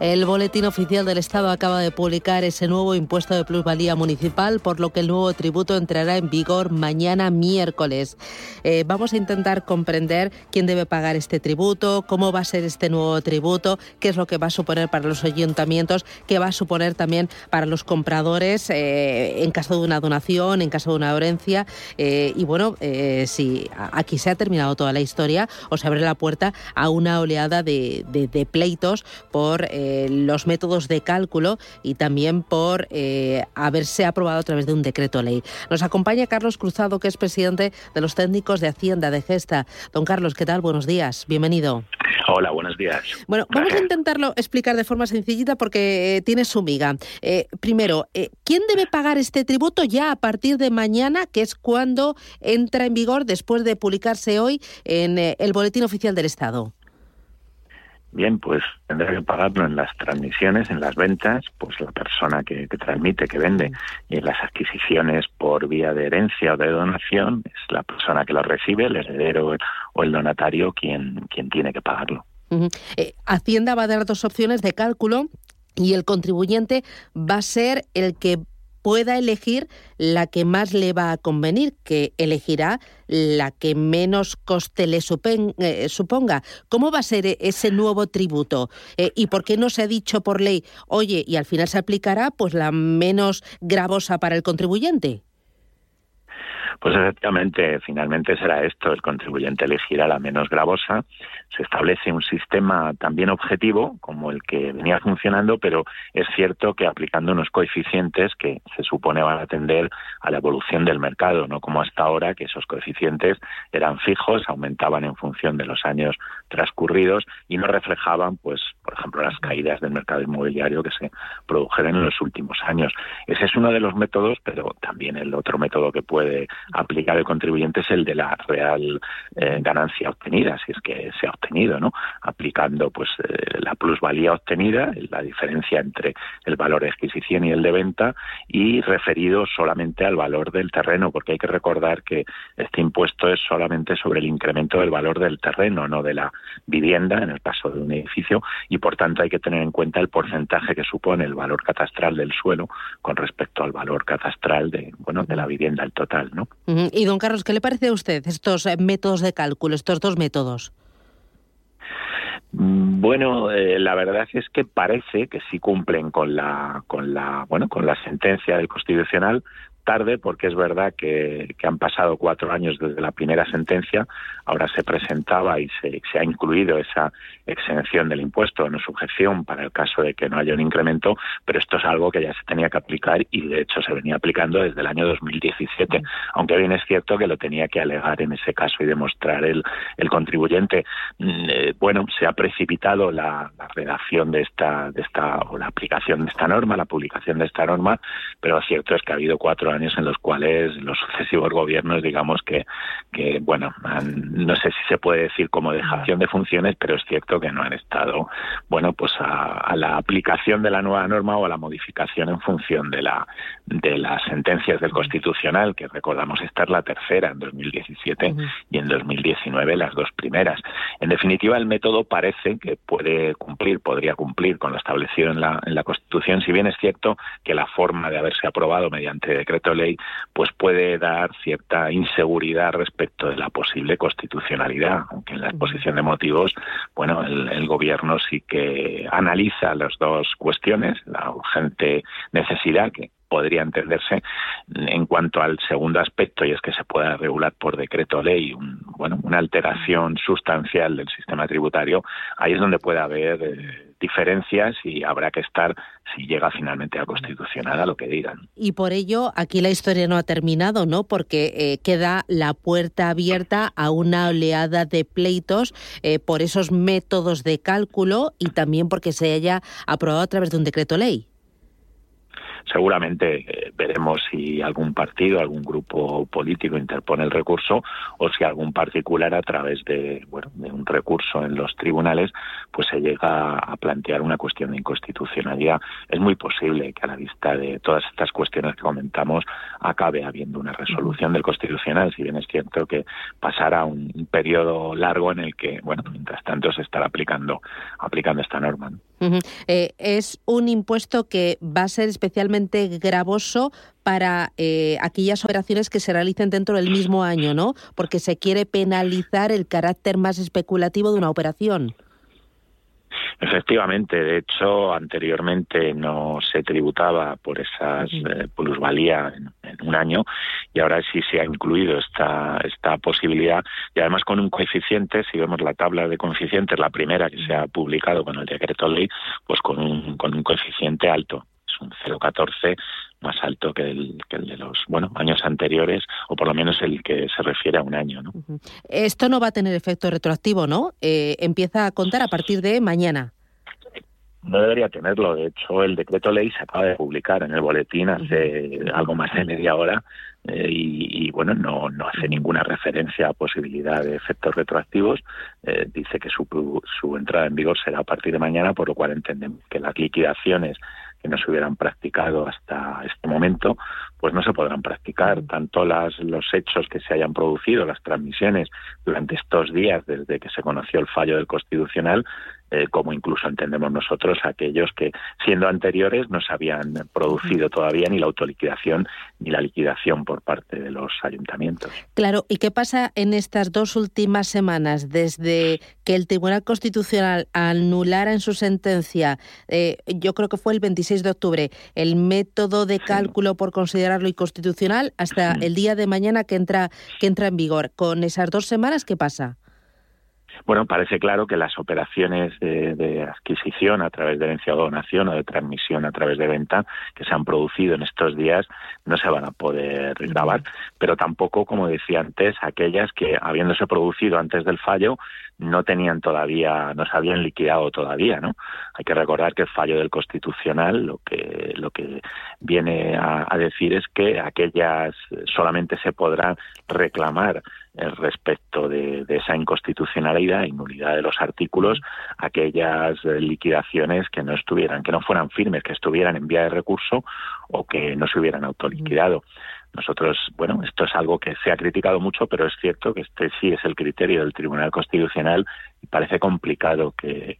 El Boletín Oficial del Estado acaba de publicar ese nuevo impuesto de plusvalía municipal, por lo que el nuevo tributo entrará en vigor mañana miércoles. Eh, vamos a intentar comprender quién debe pagar este tributo, cómo va a ser este nuevo tributo, qué es lo que va a suponer para los ayuntamientos, qué va a suponer también para los compradores eh, en caso de una donación, en caso de una herencia. Eh, y bueno, si aquí se ha terminado toda la historia, o se abre la puerta a una oleada de, de pleitos por los métodos de cálculo y también por eh, haberse aprobado a través de un decreto ley. Nos acompaña Carlos Cruzado, que es presidente de los técnicos de Hacienda de Gesta. Don Carlos, ¿qué tal? Buenos días, bienvenido. Hola, buenos días. Bueno, vamos a intentarlo explicar de forma sencillita porque eh, tiene su miga. Eh, primero, ¿quién debe pagar este tributo ya a partir de mañana, que es cuando entra en vigor después de publicarse hoy en el Boletín Oficial del Estado? Bien, pues tendrá que pagarlo en las transmisiones, en las ventas, pues la persona que, transmite, que vende, y en las adquisiciones por vía de herencia o de donación, es la persona que lo recibe, el heredero o el donatario quien, quien tiene que pagarlo. Eh, Hacienda va a dar dos opciones de cálculo y el contribuyente va a ser el que pueda elegir la que más le va a convenir, que elegirá la que menos coste le eh, suponga. ¿Cómo va a ser ese nuevo tributo? Eh, ¿Y por qué no se ha dicho por ley, oye, y al final se aplicará pues la menos gravosa para el contribuyente? Pues efectivamente, finalmente será esto, el contribuyente elegirá la menos gravosa. Se establece un sistema también objetivo, como el que venía funcionando, pero es cierto que aplicando unos coeficientes que se supone van a atender a la evolución del mercado, no como hasta ahora, que esos coeficientes eran fijos, aumentaban en función de los años transcurridos y no reflejaban, pues, por ejemplo, las caídas del mercado inmobiliario que se produjeron en los últimos años. Ese es uno de los métodos, pero también el otro método que puede aplicar el contribuyente es el de la real eh, ganancia obtenida, si es que se ha obtenido, ¿no? Aplicando pues eh, la plusvalía obtenida, la diferencia entre el valor de adquisición y el de venta y referido solamente al valor del terreno, porque hay que recordar que este impuesto es solamente sobre el incremento del valor del terreno, no de la vivienda, en el caso de un edificio, por tanto hay que tener en cuenta el porcentaje que supone el valor catastral del suelo con respecto al valor catastral de, bueno, de la vivienda al total, ¿no? Y don Carlos, ¿qué le parece a usted estos eh, métodos de cálculo, estos dos métodos? Mm, bueno, eh, la verdad es que parece que sí cumplen con la, con la, bueno, con la sentencia del Constitucional, tarde porque es verdad que, han pasado cuatro años desde la primera sentencia, ahora se presentaba y se, ha incluido esa exención del impuesto, no sujeción para el caso de que no haya un incremento, pero esto es algo que ya se tenía que aplicar y de hecho se venía aplicando desde el año 2017, aunque bien es cierto que lo tenía que alegar en ese caso y demostrar el, el contribuyente. Mm, eh, bueno, se ha precipitado la, redacción de esta, de esta, o la aplicación de esta norma, la publicación de esta norma, pero lo cierto es que ha habido cuatro años en los cuales los sucesivos gobiernos, digamos que, que bueno, no sé si se puede decir como dejación de funciones, pero es cierto que no han estado, bueno, pues a, la aplicación de la nueva norma o a la modificación en función de la de las sentencias del Constitucional, que recordamos esta es la tercera en 2017 y en 2019 las dos primeras. En definitiva, el método parece que puede cumplir, podría cumplir con lo establecido en la, en la Constitución, si bien es cierto que la forma de haberse aprobado mediante decreto ley, pues puede dar cierta inseguridad respecto de la posible constitucionalidad, aunque en la exposición de motivos, bueno, el, gobierno sí que analiza las dos cuestiones, la urgente necesidad que podría entenderse. En cuanto al segundo aspecto, y es que se pueda regular por decreto ley un, bueno, una alteración sustancial del sistema tributario, ahí es donde puede haber eh, diferencias y habrá que estar si llega finalmente a constitucional a lo que digan. Y por ello aquí la historia no ha terminado, ¿no? Porque eh, queda la puerta abierta a una oleada de pleitos eh, por esos métodos de cálculo y también porque se haya aprobado a través de un decreto ley seguramente eh, veremos si algún partido, algún grupo político interpone el recurso o si algún particular a través de, bueno, de un recurso en los tribunales pues se llega a plantear una cuestión de inconstitucionalidad. Es muy posible que a la vista de todas estas cuestiones que comentamos acabe habiendo una resolución del Constitucional, si bien es cierto que pasará un, periodo largo en el que, bueno, mientras tanto se estará aplicando, aplicando esta norma. Eh, es un impuesto que va a ser especialmente gravoso para eh, aquellas operaciones que se realicen dentro del mismo año, ¿no? Porque se quiere penalizar el carácter más especulativo de una operación. Efectivamente, de hecho, anteriormente no se tributaba por esas eh, plusvalía en, un año y ahora sí se ha incluido esta, esta posibilidad y además con un coeficiente, si vemos la tabla de coeficientes, la primera que se ha publicado con el decreto ley, pues con un, con un coeficiente alto, un 0,14 más alto que el, que el de los bueno años anteriores o por lo menos el que se refiere a un año. ¿no? Esto no va a tener efecto retroactivo, ¿no? Eh, empieza a contar a partir de mañana. No debería tenerlo. De hecho, el decreto ley se acaba de publicar en el boletín hace algo más de media hora eh, y, bueno, no, no hace ninguna referencia a posibilidad de efectos retroactivos. Eh, dice que su, su entrada en vigor será a partir de mañana, por lo cual entendemos que las liquidaciones que no se hubieran practicado hasta este momento, pues no se podrán practicar. Tanto las, los hechos que se hayan producido, las transmisiones durante estos días desde que se conoció el fallo del Constitucional, eh, como incluso entendemos nosotros aquellos que, siendo anteriores, no se habían producido todavía ni la autoliquidación ni la liquidación por parte de los ayuntamientos. Claro, ¿y qué pasa en estas dos últimas semanas, desde que el Tribunal Constitucional anulara en su sentencia, eh, yo creo que fue el 26 de octubre, el método de cálculo por considerarlo inconstitucional, hasta el día de mañana que entra, que entra en vigor? Con esas dos semanas, ¿qué pasa? Bueno, parece claro que las operaciones de, adquisición a través de herencia o donación o de transmisión a través de venta que se han producido en estos días no se van a poder grabar, pero tampoco, como decía antes, aquellas que habiéndose producido antes del fallo no tenían todavía, no se habían liquidado todavía, ¿no? Hay que recordar que el fallo del constitucional lo que lo que viene a, a decir es que aquellas solamente se podrán reclamar respecto de, esa inconstitucionalidad y de los artículos aquellas eh, liquidaciones que no estuvieran, que no fueran firmes, que estuvieran en vía de recurso o que no se hubieran autoliquidado. Nosotros, bueno, esto es algo que se ha criticado mucho, pero es cierto que este sí es el criterio del Tribunal Constitucional y parece complicado que,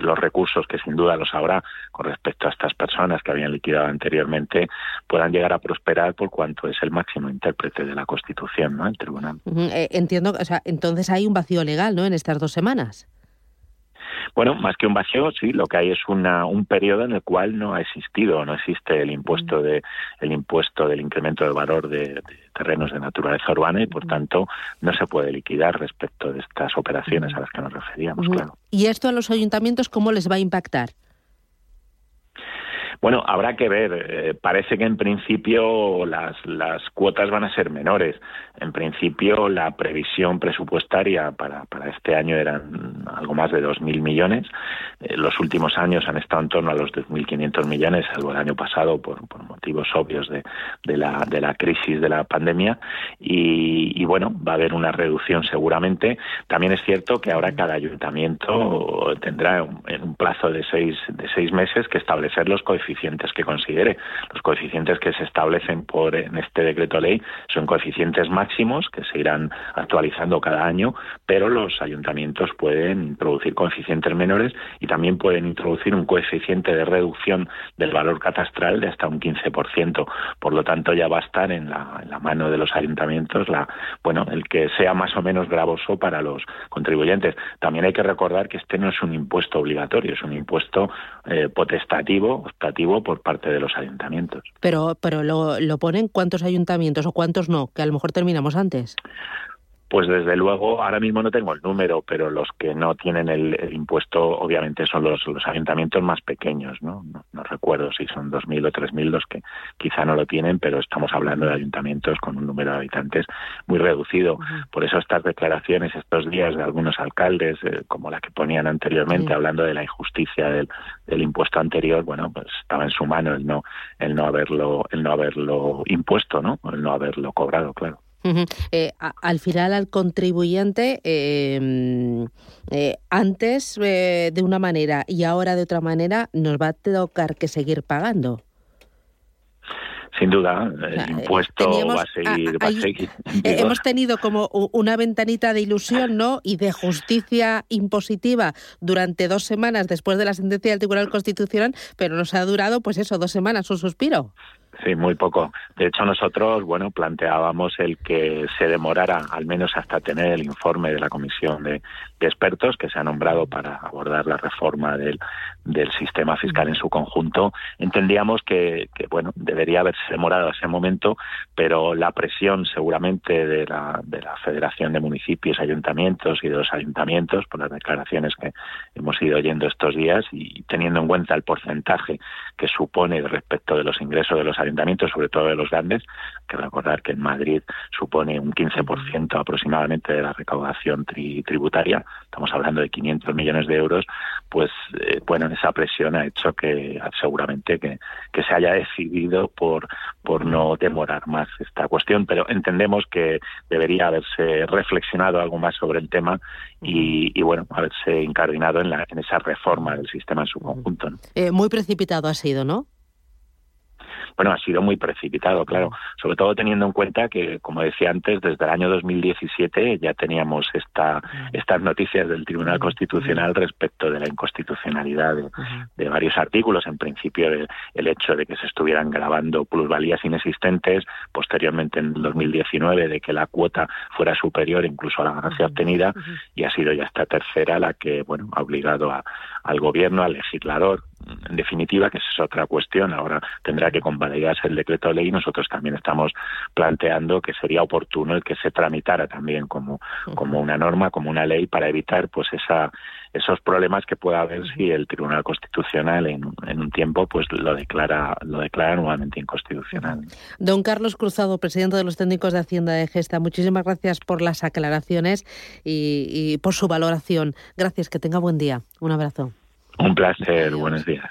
los recursos, que sin duda los habrá con respecto a estas personas que habían liquidado anteriormente, puedan llegar a prosperar por cuanto es el máximo intérprete de la Constitución, ¿no? El Tribunal. Eh, entiendo, o sea, entonces hay un vacío legal, ¿no? En estas dos semanas. Bueno, más que un vacío, sí, lo que hay es una, un periodo en el cual no ha existido, no existe el impuesto de el impuesto del incremento de valor de, terrenos de naturaleza urbana y por tanto no se puede liquidar respecto de estas operaciones a las que nos referíamos, claro. ¿Y esto a los ayuntamientos cómo les va a impactar? Bueno, habrá que ver. Eh, parece que en principio las, las cuotas van a ser menores. En principio la previsión presupuestaria para, este año eran algo más de 2.000 millones. Eh, los últimos años han estado en torno a los 2.500 millones, salvo el año pasado por, motivos obvios de, la, de la crisis de la pandemia. Y, y, bueno, va a haber una reducción seguramente. También es cierto que ahora cada ayuntamiento tendrá en un plazo de seis, de seis meses que establecer los coeficientes coeficientes que considere. Los coeficientes que se establecen por en este decreto ley son coeficientes máximos que se irán actualizando cada año, pero los ayuntamientos pueden introducir coeficientes menores y también pueden introducir un coeficiente de reducción del valor catastral de hasta un 15%. Por lo tanto, ya va a estar en la, mano de los ayuntamientos bueno, el que sea más o menos gravoso para los contribuyentes. También hay que recordar que este no es un impuesto obligatorio, es un impuesto eh, potestativo, por parte de los ayuntamientos. Pero, pero lo, lo ponen cuántos ayuntamientos o cuántos no, que a lo mejor terminamos antes. Pues desde luego, ahora mismo no tengo el número, pero los que no tienen el, impuesto obviamente son los, los, ayuntamientos más pequeños, ¿no? ¿no? recuerdo si son 2.000 o 3.000 los que quizá no lo tienen, pero estamos hablando de ayuntamientos con un número de habitantes muy reducido. Por eso estas declaraciones estos días de algunos alcaldes, eh, como la que ponían anteriormente, hablando de la injusticia del, del, impuesto anterior, bueno, pues estaba en su mano el no, el no haberlo, el no haberlo impuesto, ¿no? El no haberlo cobrado, claro. Eh, al final al contribuyente em, eh, antes eh, de una manera y ahora de otra manera nos va a tocar que seguir pagando. Sin duda, el impuesto va a seguir. Va a seguir hemos tenido como una ventanita de ilusión ¿no? y de justicia impositiva durante dos semanas después de la sentencia del Tribunal Constitucional, pero nos ha durado, pues eso, dos semanas, un suspiro. Sí, muy poco. De hecho, nosotros, bueno, planteábamos el que se demorara al menos hasta tener el informe de la comisión de, expertos que se ha nombrado para abordar la reforma del, del sistema fiscal en su conjunto. Entendíamos que, que, bueno, debería haberse demorado a ese momento, pero la presión seguramente de la, de la Federación de Municipios, Ayuntamientos y de los ayuntamientos, por las declaraciones que hemos ido oyendo estos días y teniendo en cuenta el porcentaje que supone respecto de los ingresos de los ayuntamientos, ayuntamientos, sobre todo de los grandes, que recordar que en Madrid supone un 15% aproximadamente de la recaudación tributaria, estamos hablando de 500 millones de euros, pues eh, bueno, esa presión ha hecho que seguramente que, que se haya decidido por, por no demorar más esta cuestión, pero entendemos que debería haberse reflexionado algo más sobre el tema y, y bueno, haberse incardinado en, la, en esa reforma del sistema en su conjunto. Eh, muy precipitado ha sido, ¿no? Bueno, ha sido muy precipitado, claro, sobre todo teniendo en cuenta que, como decía antes, desde el año 2017 ya teníamos esta, estas noticias del Tribunal Constitucional respecto de la inconstitucionalidad de, varios artículos, en principio el, hecho de que se estuvieran grabando plusvalías inexistentes, posteriormente en 2019 de que la cuota fuera superior incluso a la ganancia obtenida, y ha sido ya esta tercera la que, bueno, ha obligado al gobierno, al legislador, en definitiva, que es otra cuestión, ahora tendrá que convalidarse el decreto de ley. Nosotros también estamos planteando que sería oportuno el que se tramitara también como, como una norma, como una ley, para evitar pues esa, esos problemas que pueda haber si el Tribunal Constitucional en, en un tiempo pues lo declara, lo declara nuevamente inconstitucional. Don Carlos Cruzado, presidente de los técnicos de Hacienda de Gesta, muchísimas gracias por las aclaraciones y, y por su valoración. Gracias, que tenga buen día. Un abrazo. Un placer, buenos días.